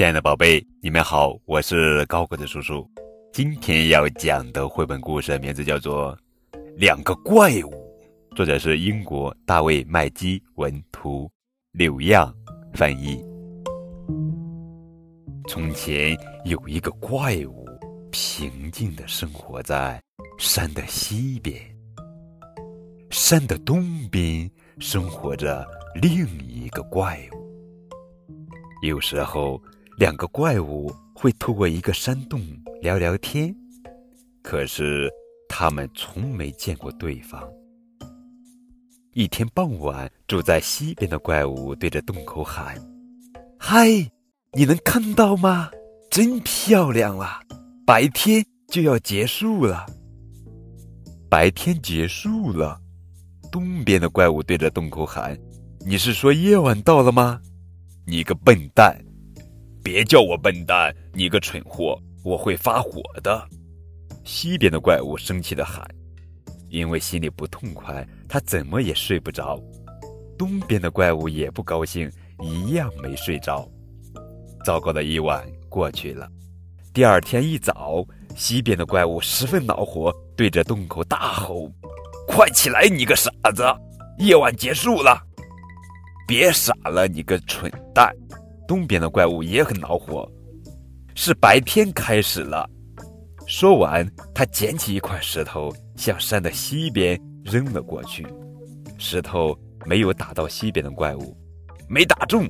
亲爱的宝贝，你们好，我是高个子叔叔。今天要讲的绘本故事名字叫做《两个怪物》，作者是英国大卫·麦基文图，柳样翻译。从前有一个怪物，平静的生活在山的西边。山的东边生活着另一个怪物。有时候。两个怪物会透过一个山洞聊聊天，可是他们从没见过对方。一天傍晚，住在西边的怪物对着洞口喊：“嗨，你能看到吗？真漂亮啊！白天就要结束了。”白天结束了，东边的怪物对着洞口喊：“你是说夜晚到了吗？你个笨蛋！”别叫我笨蛋，你个蠢货！我会发火的。西边的怪物生气的喊，因为心里不痛快，他怎么也睡不着。东边的怪物也不高兴，一样没睡着。糟糕的一晚过去了，第二天一早，西边的怪物十分恼火，对着洞口大吼：“快起来，你个傻子！夜晚结束了，别傻了，你个蠢蛋！”东边的怪物也很恼火，是白天开始了。说完，他捡起一块石头，向山的西边扔了过去。石头没有打到西边的怪物，没打中。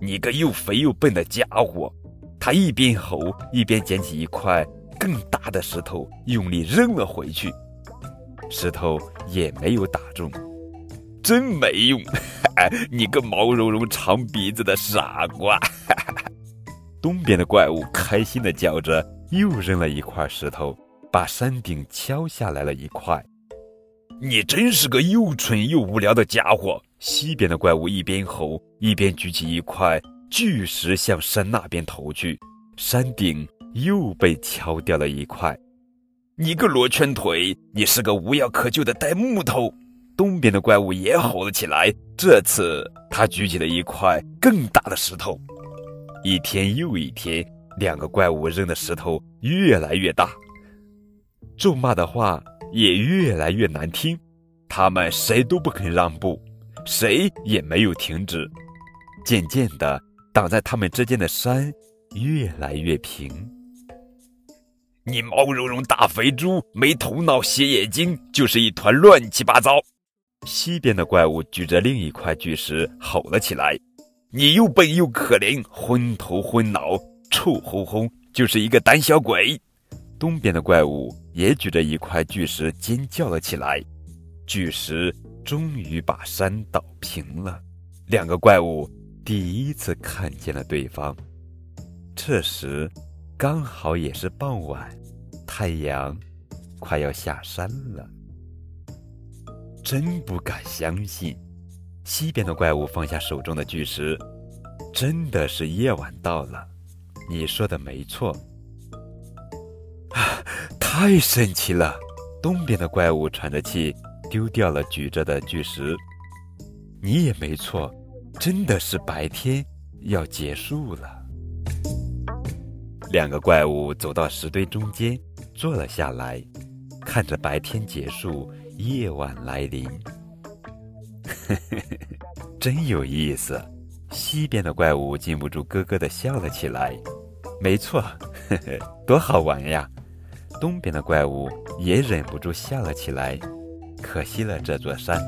你个又肥又笨的家伙！他一边吼，一边捡起一块更大的石头，用力扔了回去。石头也没有打中。真没用！你个毛茸茸、长鼻子的傻瓜！东边的怪物开心的叫着，又扔了一块石头，把山顶敲下来了一块。你真是个又蠢又无聊的家伙！西边的怪物一边吼，一边举起一块巨石向山那边投去，山顶又被敲掉了一块。你个罗圈腿！你是个无药可救的呆木头！东边的怪物也吼了起来，这次他举起了一块更大的石头。一天又一天，两个怪物扔的石头越来越大，咒骂的话也越来越难听。他们谁都不肯让步，谁也没有停止。渐渐的，挡在他们之间的山越来越平。你毛茸茸大肥猪，没头脑，斜眼睛，就是一团乱七八糟。西边的怪物举着另一块巨石吼了起来：“你又笨又可怜，昏头昏脑，臭烘烘，就是一个胆小鬼。”东边的怪物也举着一块巨石尖叫了起来。巨石终于把山倒平了，两个怪物第一次看见了对方。这时，刚好也是傍晚，太阳快要下山了。真不敢相信，西边的怪物放下手中的巨石，真的是夜晚到了。你说的没错，啊，太神奇了！东边的怪物喘着气丢掉了举着的巨石。你也没错，真的是白天要结束了。两个怪物走到石堆中间，坐了下来，看着白天结束。夜晚来临，嘿嘿嘿真有意思。西边的怪物禁不住咯咯的笑了起来。没错，嘿 嘿多好玩呀！东边的怪物也忍不住笑了起来。可惜了这座山。